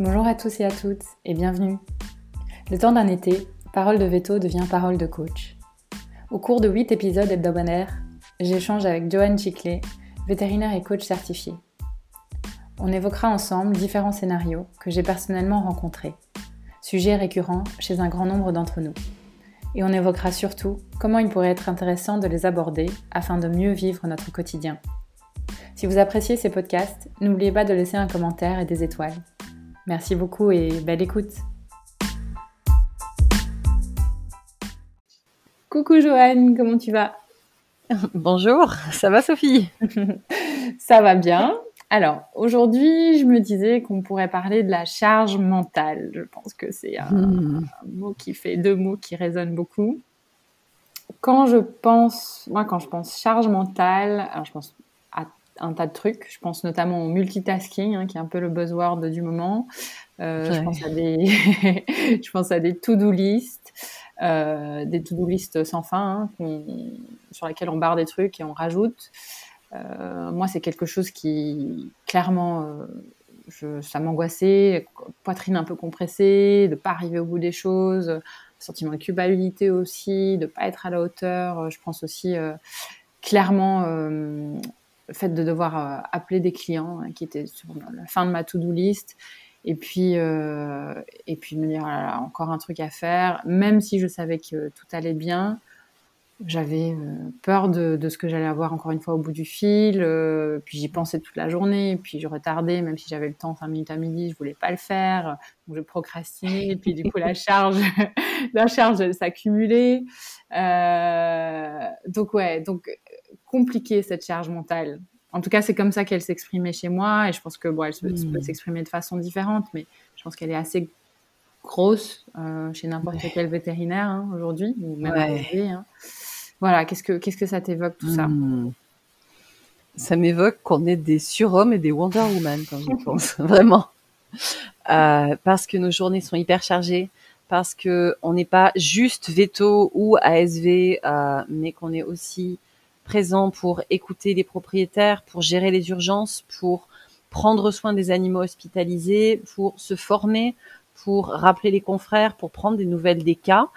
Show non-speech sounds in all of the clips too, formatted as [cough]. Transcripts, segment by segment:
Bonjour à tous et à toutes et bienvenue. Le temps d'un été, Parole de Veto devient Parole de Coach. Au cours de 8 épisodes hebdomadaires, j'échange avec Joanne Chiclet, vétérinaire et coach certifié. On évoquera ensemble différents scénarios que j'ai personnellement rencontrés, sujets récurrents chez un grand nombre d'entre nous. Et on évoquera surtout comment il pourrait être intéressant de les aborder afin de mieux vivre notre quotidien. Si vous appréciez ces podcasts, n'oubliez pas de laisser un commentaire et des étoiles. Merci beaucoup et belle écoute. Coucou Joanne, comment tu vas? [laughs] Bonjour, ça va Sophie? [laughs] Ça va bien. Alors, aujourd'hui, je me disais qu'on pourrait parler de la charge mentale. Je pense que c'est un, hmm. mot qui fait deux mots qui résonnent beaucoup. Quand je pense, moi, quand je pense charge mentale, alors je pense un tas de trucs. Je pense notamment au multitasking, hein, qui est un peu le buzzword du moment. Euh, je pense à des, [laughs] je pense à des to-do list, euh, des to-do list sans fin, hein, sur lesquelles on barre des trucs et on rajoute. Euh, moi, c'est quelque chose qui, clairement, je, ça m'angoissait, poitrine un peu compressée, de pas arriver au bout des choses, sentiment de culpabilité aussi, de pas être à la hauteur. Je pense aussi euh, clairement le fait de devoir euh, appeler des clients hein, qui étaient sur la fin de ma to-do list. Et puis euh, et puis me dire ah encore un truc à faire. Même si je savais que tout allait bien j'avais euh, peur de, de, ce que j'allais avoir encore une fois au bout du fil. Euh, puis j'y pensais toute la journée. Puis je retardais même si j'avais le temps 5 minutes à midi je voulais pas le faire. Donc je procrastinais. Puis du coup la [laughs] charge la charge s'accumulait. Donc ouais donc compliquée cette charge mentale. En tout cas, c'est comme ça qu'elle s'exprimait chez moi, et je pense que bon, elle peut hmm. s'exprimer de façon différente, mais je pense qu'elle est assez grosse euh, chez n'importe quel vétérinaire hein, aujourd'hui, ou même hein. Voilà, qu'est-ce que qu'est-ce que ça t'évoque tout ça? Hmm. Ça m'évoque qu'on est des surhommes et des Wonder Woman quand je pense, [laughs] vraiment, euh, parce que nos journées sont hyper chargées, parce que on n'est pas juste veto ou ASV, euh, mais qu'on est aussi présent pour écouter les propriétaires, pour gérer les urgences, pour prendre soin des animaux hospitalisés, pour se former, pour rappeler les confrères, pour prendre des nouvelles des cas,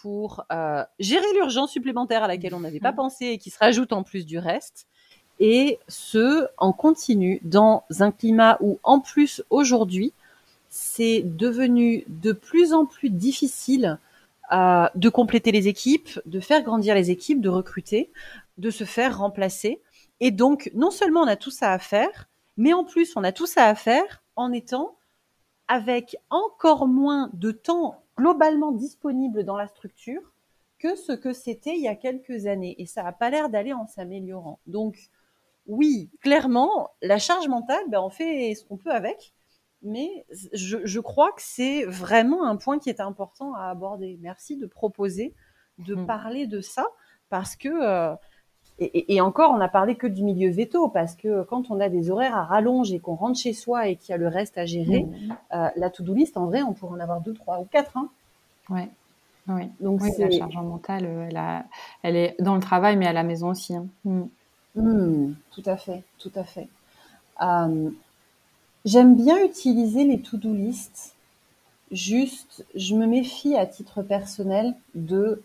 pour euh, gérer l'urgence supplémentaire à laquelle on n'avait pas pensé et qui se rajoute en plus du reste. Et ce, en continu, dans un climat où, en plus, aujourd'hui, c'est devenu de plus en plus difficile euh, de compléter les équipes, de faire grandir les équipes, de recruter, de se faire remplacer. Et donc, non seulement on a tout ça à faire, mais en plus, on a tout ça à faire en étant avec encore moins de temps globalement disponible dans la structure que ce que c'était il y a quelques années. Et ça n'a pas l'air d'aller en s'améliorant. Donc, oui, clairement, la charge mentale, ben, on fait ce qu'on peut avec. Mais je, je crois que c'est vraiment un point qui est important à aborder. Merci de proposer de mmh. parler de ça parce que euh, et, encore, on n'a parlé que du milieu veto, parce que quand on a des horaires à rallonge et qu'on rentre chez soi et qu'il y a le reste à gérer, mmh. euh, la to-do list, en vrai, on pourrait en avoir deux, trois ou quatre. Hein. Ouais. Oui. Donc oui, la charge mentale, euh, elle, a, elle est dans le travail, mais à la maison aussi. Hein. Mmh. Mmh, tout à fait, tout à fait. Euh, j'aime bien utiliser les to-do list. Juste, je me méfie à titre personnel de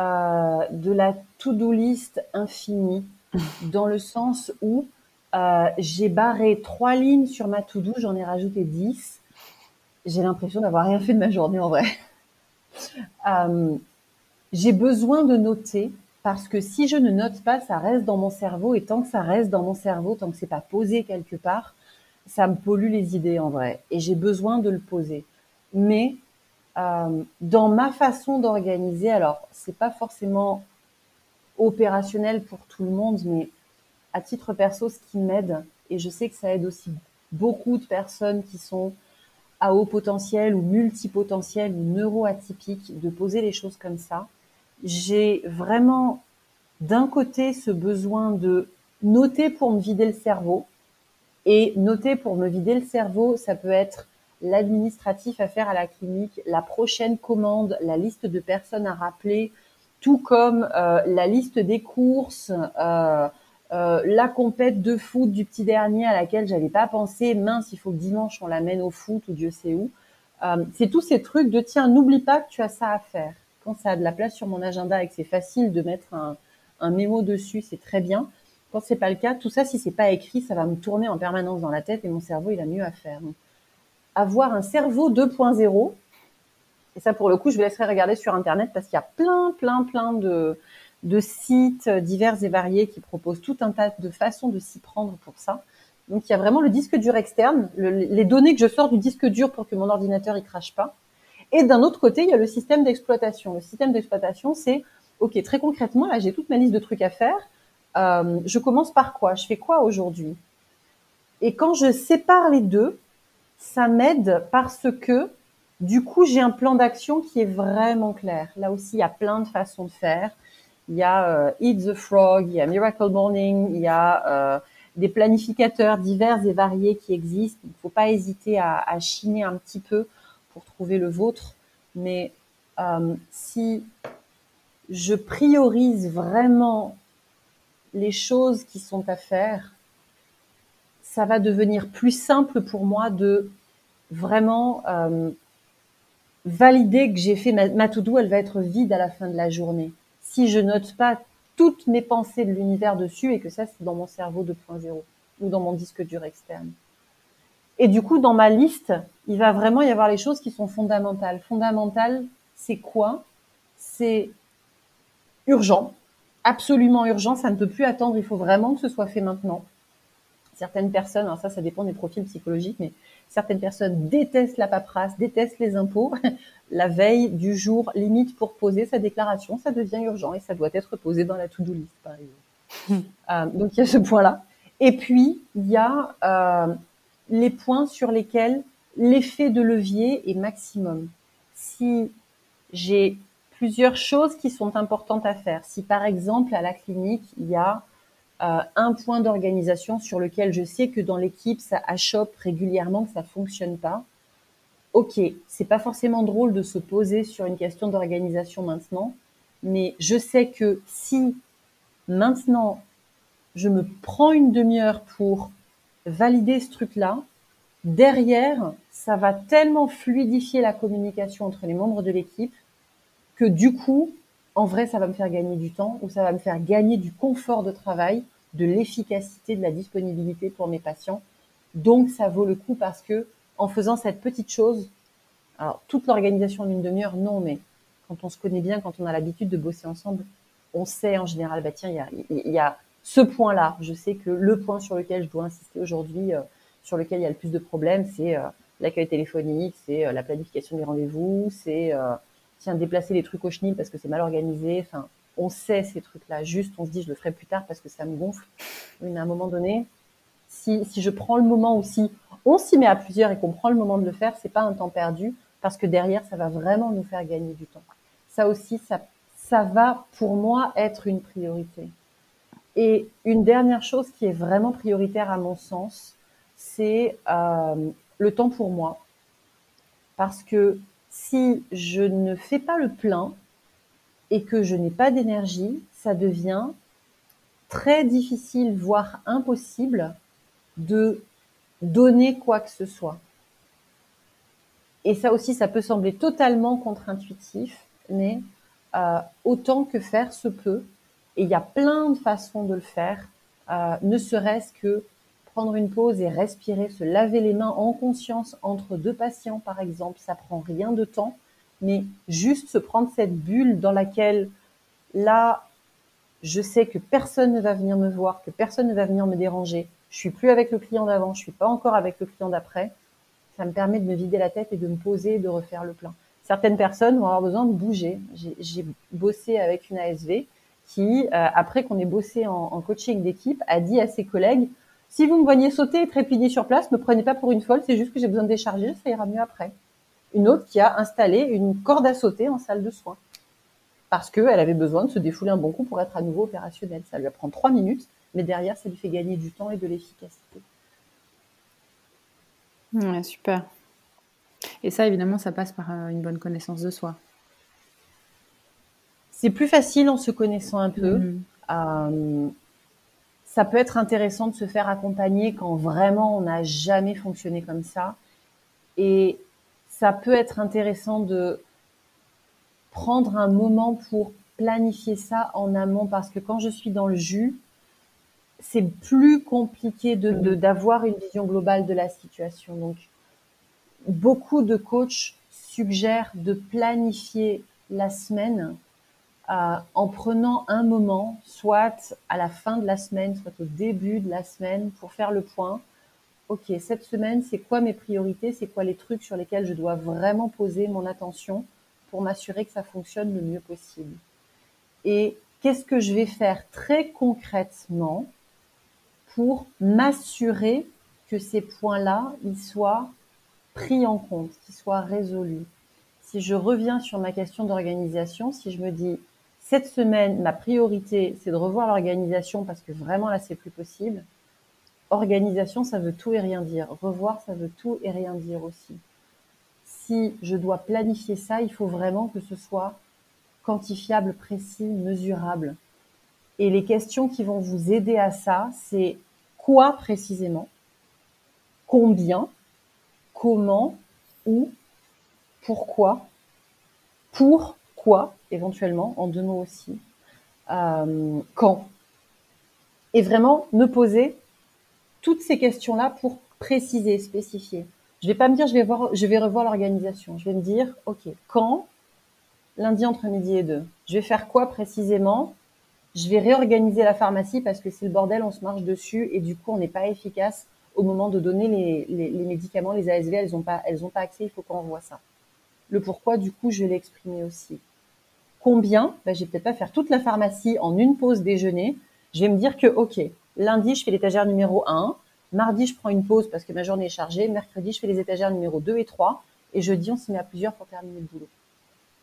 euh, de la to-do list infinie, [laughs] dans le sens où euh, j'ai barré trois lignes sur ma to-do, j'en ai rajouté dix. J'ai l'impression d'avoir rien fait de ma journée en vrai. [laughs] Euh, j'ai besoin de noter parce que si je ne note pas, ça reste dans mon cerveau et tant que ça reste dans mon cerveau, tant que c'est pas posé quelque part, ça me pollue les idées en vrai et j'ai besoin de le poser. Mais euh, dans ma façon d'organiser, alors c'est pas forcément opérationnel pour tout le monde, mais à titre perso, ce qui m'aide, et je sais que ça aide aussi beaucoup de personnes qui sont à haut potentiel ou multipotentiel ou neuroatypiques, de poser les choses comme ça. J'ai vraiment d'un côté ce besoin de noter pour me vider le cerveau. Et noter pour me vider le cerveau, ça peut être l'administratif à faire à la clinique, la prochaine commande, la liste de personnes à rappeler, tout comme euh, la liste des courses, euh, euh, la compète de foot du petit dernier à laquelle j'avais pas pensé, mince, il faut que dimanche on l'amène au foot ou Dieu sait où. Euh, c'est tous ces trucs de tiens, n'oublie pas que tu as ça à faire. Quand ça a de la place sur mon agenda et que c'est facile de mettre un, un mémo dessus, c'est très bien. Quand c'est pas le cas, tout ça, si c'est pas écrit, ça va me tourner en permanence dans la tête et mon cerveau, il a mieux à faire. Avoir un cerveau 2.0, et ça, pour le coup, je vous laisserai regarder sur Internet parce qu'il y a plein, plein, plein de, sites divers et variés qui proposent tout un tas de façons de s'y prendre pour ça. Donc, il y a vraiment le disque dur externe, les données que je sors du disque dur pour que mon ordinateur il crache pas. Et d'un autre côté, il y a le système d'exploitation. Le système d'exploitation, c'est ok, très concrètement, là, j'ai toute ma liste de trucs à faire. Euh, je commence par quoi? Je fais quoi aujourd'hui? Et quand je sépare les deux, ça m'aide parce que du coup, j'ai un plan d'action qui est vraiment clair. Là aussi, il y a plein de façons de faire. Il y a euh, Eat the Frog, il y a Miracle Morning, il y a euh, des planificateurs divers et variés qui existent. Il ne faut pas hésiter à, à, chiner un petit peu pour trouver le vôtre. Mais euh, si je priorise vraiment les choses qui sont à faire, ça va devenir plus simple pour moi de vraiment euh, valider que j'ai fait ma, ma to-do, elle va être vide à la fin de la journée. Si je note pas toutes mes pensées de l'univers dessus et que ça, c'est dans mon cerveau 2.0 ou dans mon disque dur externe. Et du coup, dans ma liste, il va vraiment y avoir les choses qui sont fondamentales. Fondamentales, c'est quoi? C'est urgent, absolument urgent, ça ne peut plus attendre, il faut vraiment que ce soit fait maintenant. Certaines personnes, alors ça, ça dépend des profils psychologiques, mais Certaines personnes détestent la paperasse, détestent les impôts. [laughs] la veille du jour limite pour poser sa déclaration, ça devient urgent et ça doit être posé dans la to-do list, par exemple. [laughs] euh, donc il y a ce point-là. Et puis il y a euh, les points sur lesquels l'effet de levier est maximum. Si j'ai plusieurs choses qui sont importantes à faire, si par exemple à la clinique il y a euh, un point d'organisation sur lequel je sais que dans l'équipe ça achoppe régulièrement, que ça fonctionne pas. Ok, c'est pas forcément drôle de se poser sur une question d'organisation maintenant, mais je sais que si maintenant je me prends une demi-heure pour valider ce truc-là, derrière, ça va tellement fluidifier la communication entre les membres de l'équipe que du coup, en vrai, ça va me faire gagner du temps ou ça va me faire gagner du confort de travail, de l'efficacité, de la disponibilité pour mes patients. Donc, ça vaut le coup parce que en faisant cette petite chose, alors toute l'organisation d'une demi-heure, non, mais quand on se connaît bien, quand on a l'habitude de bosser ensemble, on sait en général, bah tiens, il y a, ce point-là. Je sais que le point sur lequel je dois insister aujourd'hui, euh, sur lequel il y a le plus de problèmes, c'est euh, l'accueil téléphonique, c'est euh, la planification des rendez-vous, c'est tiens déplacer les trucs au chenil parce que c'est mal organisé. Enfin, on sait ces trucs-là. Juste, on se dit, je le ferai plus tard parce que ça me gonfle. Mais à un moment donné, si, si je prends le moment ou si on s'y met à plusieurs et qu'on prend le moment de le faire, c'est pas un temps perdu parce que derrière, ça va vraiment nous faire gagner du temps. Ça aussi, ça, ça va pour moi être une priorité. Et une dernière chose qui est vraiment prioritaire à mon sens, c'est euh, le temps pour moi. Parce que si je ne fais pas le plein et que je n'ai pas d'énergie, ça devient très difficile, voire impossible, de donner quoi que ce soit. Et ça aussi, ça peut sembler totalement contre-intuitif, mais euh, autant que faire se peut, et il y a plein de façons de le faire, euh, ne serait-ce que prendre une pause et respirer, se laver les mains en conscience entre deux patients, par exemple, ça prend rien de temps, mais juste se prendre cette bulle dans laquelle, là, je sais que personne ne va venir me voir, que personne ne va venir me déranger. Je suis plus avec le client d'avant, je suis pas encore avec le client d'après. Ça me permet de me vider la tête et de me poser et de refaire le plein. Certaines personnes vont avoir besoin de bouger. J'ai bossé avec une ASV qui, euh, après qu'on ait bossé en, en coaching d'équipe, a dit à ses collègues si vous me voyez sauter et trépigner sur place, me prenez pas pour une folle, c'est juste que j'ai besoin de décharger, ça ira mieux après. Une autre qui a installé une corde à sauter en salle de soins parce qu'elle avait besoin de se défouler un bon coup pour être à nouveau opérationnelle. Ça lui prend trois minutes, mais derrière, ça lui fait gagner du temps et de l'efficacité. Ouais, super. Et ça, évidemment, ça passe par euh, une bonne connaissance de soi. C'est plus facile en se connaissant un peu. Mm-hmm. Euh, ça peut être intéressant de se faire accompagner quand vraiment on n'a jamais fonctionné comme ça. Et ça peut être intéressant de prendre un moment pour planifier ça en amont parce que quand je suis dans le jus, c'est plus compliqué de, d'avoir une vision globale de la situation. Donc, beaucoup de coachs suggèrent de planifier la semaine euh, en prenant un moment, soit à la fin de la semaine, soit au début de la semaine, pour faire le point. Ok, cette semaine, c'est quoi mes priorités? C'est quoi les trucs sur lesquels je dois vraiment poser mon attention pour m'assurer que ça fonctionne le mieux possible? Et qu'est-ce que je vais faire très concrètement pour m'assurer que ces points-là, ils soient pris en compte, qu'ils soient résolus? Si je reviens sur ma question d'organisation, si je me dis cette semaine, ma priorité, c'est de revoir l'organisation parce que vraiment là, c'est plus possible. Organisation, ça veut tout et rien dire. Revoir, ça veut tout et rien dire aussi. Si je dois planifier ça, il faut vraiment que ce soit quantifiable, précis, mesurable. Et les questions qui vont vous aider à ça, c'est quoi précisément, combien, comment, où, pourquoi, pourquoi éventuellement, en deux mots aussi, euh, quand. Et vraiment me poser toutes ces questions-là pour préciser, spécifier. Je vais pas me dire je vais voir, je vais revoir l'organisation. Je vais me dire ok quand, lundi entre midi et deux. Je vais faire quoi précisément? Je vais réorganiser la pharmacie parce que c'est le bordel, on se marche dessus et du coup on n'est pas efficace au moment de donner les, médicaments, les ASV, elles n'ont pas, elles ont pas accès, il faut qu'on revoie ça. Le pourquoi, du coup, je vais l'exprimer aussi. Combien ben, Je vais peut-être pas faire toute la pharmacie en une pause déjeuner. Je vais me dire que, ok, lundi, je fais l'étagère numéro 1, mardi, je prends une pause parce que ma journée est chargée, mercredi, je fais les étagères numéro 2 et 3, et jeudi, on s'y met à plusieurs pour terminer le boulot.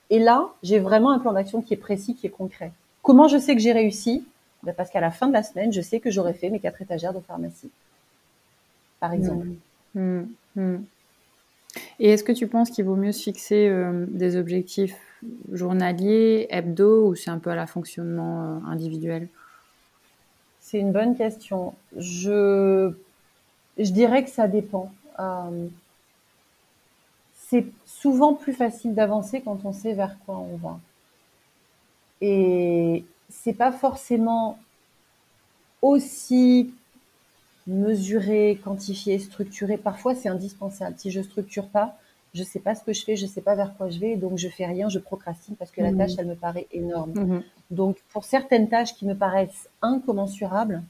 Et là, j'ai vraiment un plan d'action qui est précis, qui est concret. Comment je sais que j'ai réussi? Ben Parce qu'à la fin de la semaine, je sais que j'aurai fait mes quatre étagères de pharmacie, par exemple. Mmh. Mmh. Mmh. Et est-ce que tu penses qu'il vaut mieux se fixer euh, des objectifs journaliers, hebdo, ou c'est un peu à la fonctionnement euh, individuel? C'est une bonne question. Je, je dirais que ça dépend. Euh, c'est souvent plus facile d'avancer quand on sait vers quoi on va. Et c'est pas forcément aussi mesuré, quantifié, structuré. Parfois, c'est indispensable. Si je structure pas, je sais pas ce que je fais, je sais pas vers quoi je vais, donc je fais rien, je procrastine parce que la mmh. tâche, elle me paraît énorme. Mmh. Donc, pour certaines tâches qui me paraissent incommensurables,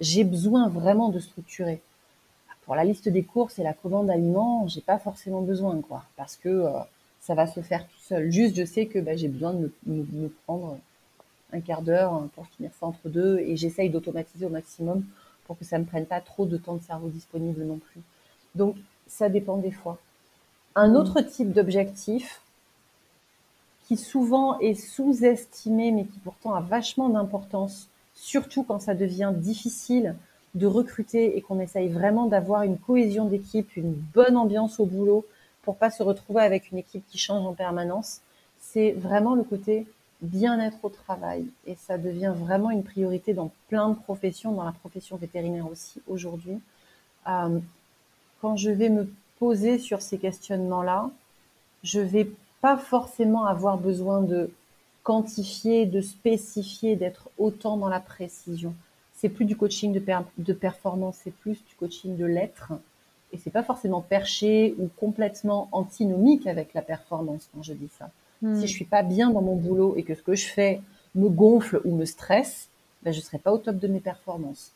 j'ai besoin vraiment de structurer pour la liste des courses et la commande d'aliments, j'ai pas forcément besoin, quoi, parce que euh, ça va se faire tout seul. Juste, je sais que bah, j'ai besoin de me, prendre un quart d'heure pour finir ça entre deux, et j'essaye d'automatiser au maximum pour que ça me prenne pas trop de temps de cerveau disponible non plus. Donc, ça dépend des fois. Un mmh. autre type d'objectif qui souvent est sous-estimé, mais qui pourtant a vachement d'importance, surtout quand ça devient difficile de recruter et qu'on essaye vraiment d'avoir une cohésion d'équipe, une bonne ambiance au boulot pour pas se retrouver avec une équipe qui change en permanence, c'est vraiment le côté bien-être au travail. Et ça devient vraiment une priorité dans plein de professions, dans la profession vétérinaire aussi aujourd'hui. Euh, quand je vais me poser sur ces questionnements-là, je vais pas forcément avoir besoin de quantifier, de spécifier, d'être autant dans la précision c'est plus du coaching de, de performance, c'est plus du coaching de l'être. Et c'est pas forcément perché ou complètement antinomique avec la performance quand je dis ça. Hmm. Si je suis pas bien dans mon boulot et que ce que je fais me gonfle ou me stresse, ben je serai pas au top de mes performances.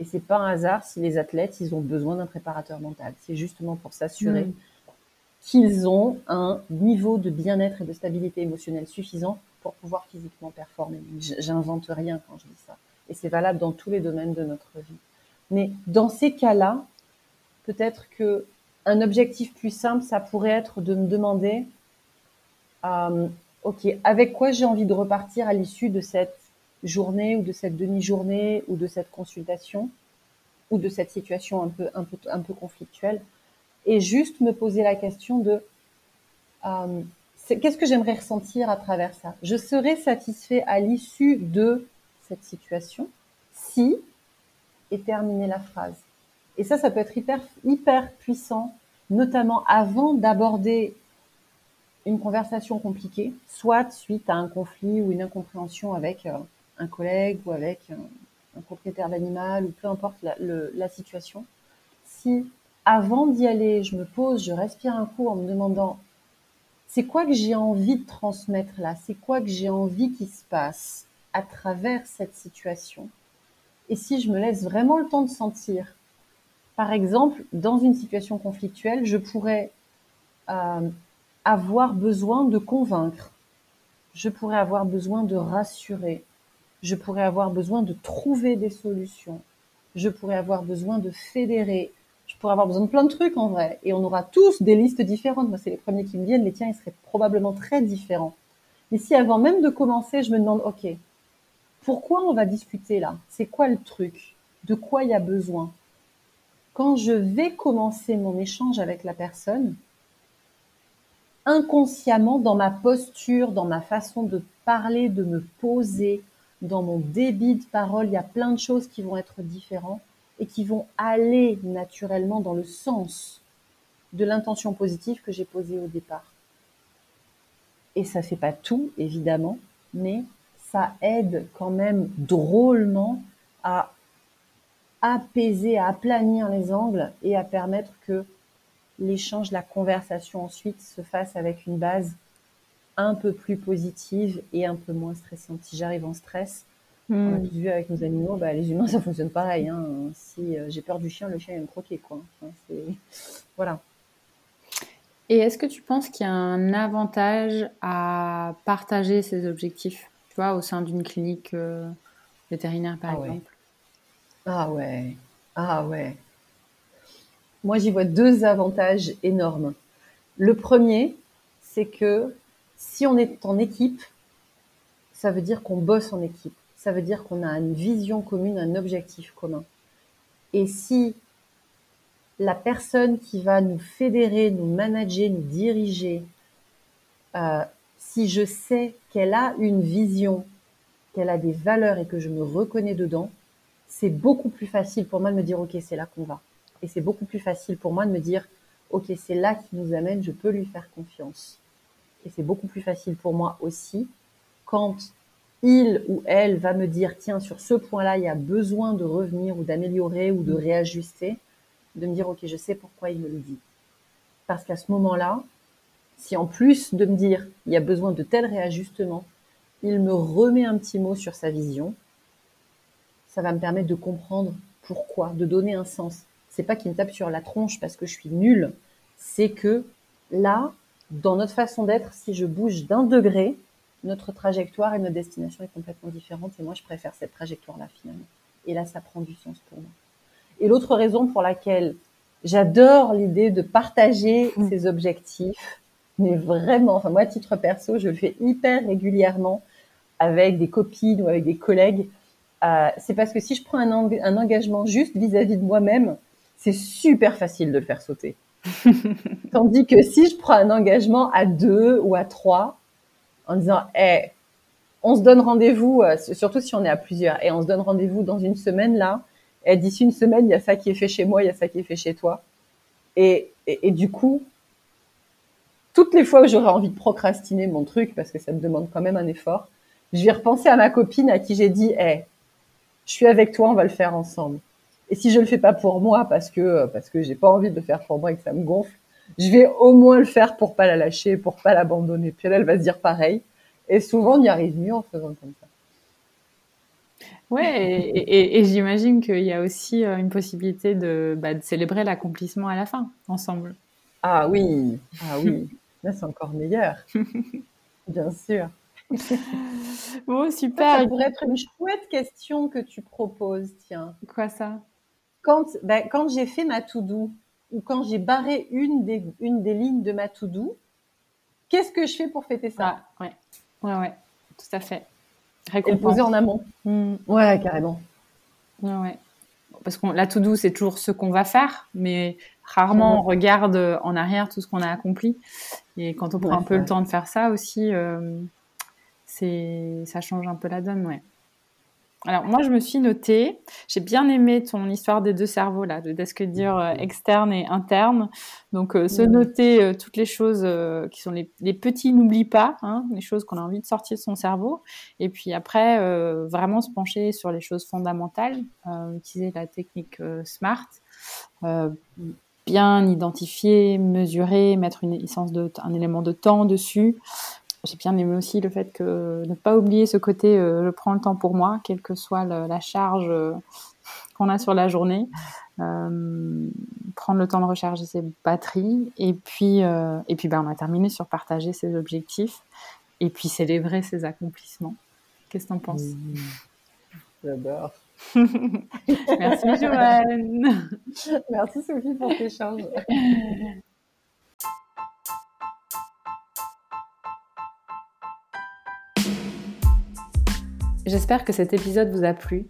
Et c'est pas un hasard si les athlètes, ils ont besoin d'un préparateur mental. C'est justement pour s'assurer hmm. qu'ils ont un niveau de bien-être et de stabilité émotionnelle suffisant pour pouvoir physiquement performer. J'invente rien quand je dis ça et c'est valable dans tous les domaines de notre vie. Mais dans ces cas-là, peut-être que un objectif plus simple, ça pourrait être de me demander, euh, ok, avec quoi j'ai envie de repartir à l'issue de cette journée ou de cette demi-journée ou de cette consultation ou de cette situation un peu un peu un peu conflictuelle, et juste me poser la question de euh, qu'est-ce que j'aimerais ressentir à travers ça? Je serais satisfait à l'issue de cette situation si et terminer la phrase. Et ça, ça peut être hyper, hyper puissant, notamment avant d'aborder une conversation compliquée, soit suite à un conflit ou une incompréhension avec euh, un collègue ou avec un propriétaire d'animal ou peu importe la, situation. Si avant d'y aller, je me pose, je respire un coup en me demandant c'est quoi que j'ai envie de transmettre là? C'est quoi que j'ai envie qu'il se passe à travers cette situation? Et si je me laisse vraiment le temps de sentir, par exemple, dans une situation conflictuelle, je pourrais euh, avoir besoin de convaincre, je pourrais avoir besoin de rassurer, je pourrais avoir besoin de trouver des solutions, je pourrais avoir besoin de fédérer, je pourrais avoir besoin de plein de trucs en vrai. Et on aura tous des listes différentes. Moi, c'est les premiers qui me viennent. Les tiens, ils seraient probablement très différents. Mais si avant même de commencer, je me demande, OK, pourquoi on va discuter là? C'est quoi le truc? De quoi il y a besoin? Quand je vais commencer mon échange avec la personne, inconsciemment, dans ma posture, dans ma façon de parler, de me poser, dans mon débit de parole, il y a plein de choses qui vont être différentes et qui vont aller naturellement dans le sens de l'intention positive que j'ai posée au départ. Et ça fait pas tout, évidemment, mais ça aide quand même drôlement à apaiser, à aplanir les angles et à permettre que l'échange, la conversation ensuite se fasse avec une base un peu plus positive et un peu moins stressante. Si j'arrive en stress, on a hmm. tous vu avec nos animaux, bah, les humains, [laughs] ça fonctionne pareil. Hein. Si euh, j'ai peur du chien, le chien va me croquer. Quoi. voilà. Et est-ce que tu penses qu'il y a un avantage à partager ces objectifs, tu vois, au sein d'une clinique euh, vétérinaire, par ah exemple? Ah ouais, ah ouais. Moi, j'y vois deux avantages énormes. Le premier, c'est que si on est en équipe, ça veut dire qu'on bosse en équipe ça veut dire qu'on a une vision commune, un objectif commun. Et si la personne qui va nous fédérer, nous manager, nous diriger, euh, si je sais qu'elle a une vision, qu'elle a des valeurs et que je me reconnais dedans, c'est beaucoup plus facile pour moi de me dire ok c'est là qu'on va. Et c'est beaucoup plus facile pour moi de me dire ok c'est là qui nous amène, je peux lui faire confiance. Et c'est beaucoup plus facile pour moi aussi quand il ou elle va me dire, tiens, sur ce point-là, il y a besoin de revenir ou d'améliorer ou de réajuster, de me dire, ok, je sais pourquoi il me le dit. Parce qu'à ce moment-là, si en plus de me dire, il y a besoin de tel réajustement, il me remet un petit mot sur sa vision, ça va me permettre de comprendre pourquoi, de donner un sens. C'est pas qu'il me tape sur la tronche parce que je suis nulle, c'est que là, dans notre façon d'être, si je bouge d'un degré, notre trajectoire et notre destination est complètement différente et moi je préfère cette trajectoire-là finalement. Et là, ça prend du sens pour moi. Et l'autre raison pour laquelle j'adore l'idée de partager mmh. ces objectifs, mais vraiment, enfin moi à titre perso, je le fais hyper régulièrement avec des copines ou avec des collègues. Euh, c'est parce que si je prends un, un engagement juste vis-à-vis -vis de moi-même, c'est super facile de le faire sauter. [laughs] Tandis que si je prends un engagement à deux ou à trois, en disant, hey, on se donne rendez-vous, euh, surtout si on est à plusieurs, et on se donne rendez-vous dans une semaine là. Et d'ici une semaine, il y a ça qui est fait chez moi, il y a ça qui est fait chez toi. Et, du coup, toutes les fois où j'aurais envie de procrastiner mon truc, parce que ça me demande quand même un effort, je vais repenser à ma copine à qui j'ai dit, hey, je suis avec toi, on va le faire ensemble. Et si je le fais pas pour moi parce que parce que j'ai pas envie de le faire pour moi et que ça me gonfle, je vais au moins le faire pour pas la lâcher, pour pas l'abandonner. Puis elle, va se dire pareil. Et souvent, on y arrive mieux en faisant comme ça. Ouais, et, j'imagine qu'il y a aussi euh, une possibilité de, bah, de célébrer l'accomplissement à la fin, ensemble. Ah oui, [laughs] ah oui, là c'est encore meilleur. [laughs] Bien sûr. Bon, super. Ça pourrait être une chouette question que tu proposes, tiens. Quoi ça? Quand, ben, quand j'ai fait ma to-do, ou quand j'ai barré une des, une des lignes de ma to-do, qu'est-ce que je fais pour fêter ça? Ah, ouais. ouais, ouais, tout à fait. Et le poser en amont. Hmm. Ouais, carrément. Ouais, ouais. Parce que la to-do, c'est toujours ce qu'on va faire, mais rarement on regarde en arrière tout ce qu'on a accompli. Et quand on prend un peu le temps de faire ça aussi, euh, c'est ça change un peu la donne, ouais. Alors moi, je me suis notée, j'ai bien aimé ton histoire des deux cerveaux là, de ce que dire euh, externe et interne. Donc euh, se noter euh, toutes les choses qui sont les, petits, n'oublie pas, hein, les choses qu'on a envie de sortir de son cerveau. Et puis après, vraiment se pencher sur les choses fondamentales, utiliser la technique SMART bien identifier, mesurer, mettre une essence de, un élément de temps dessus, j'ai bien aimé aussi le fait que ne pas oublier ce côté euh, je prends le temps pour moi, quelle que soit la charge euh, qu'on a sur la journée. Euh, prendre le temps de recharger ses batteries et puis et puis ben on a terminé sur partager ses objectifs et puis célébrer ses accomplissements. Qu'est-ce que tu en penses? Mmh. J'adore. [laughs] Merci Joanne. [laughs] Merci Sophie pour tes échange. [laughs] J'espère que cet épisode vous a plu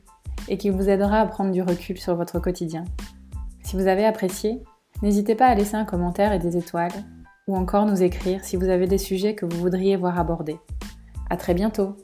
et qu'il vous aidera à prendre du recul sur votre quotidien. Si vous avez apprécié, n'hésitez pas à laisser un commentaire et des étoiles, ou encore nous écrire si vous avez des sujets que vous voudriez voir abordés. À très bientôt!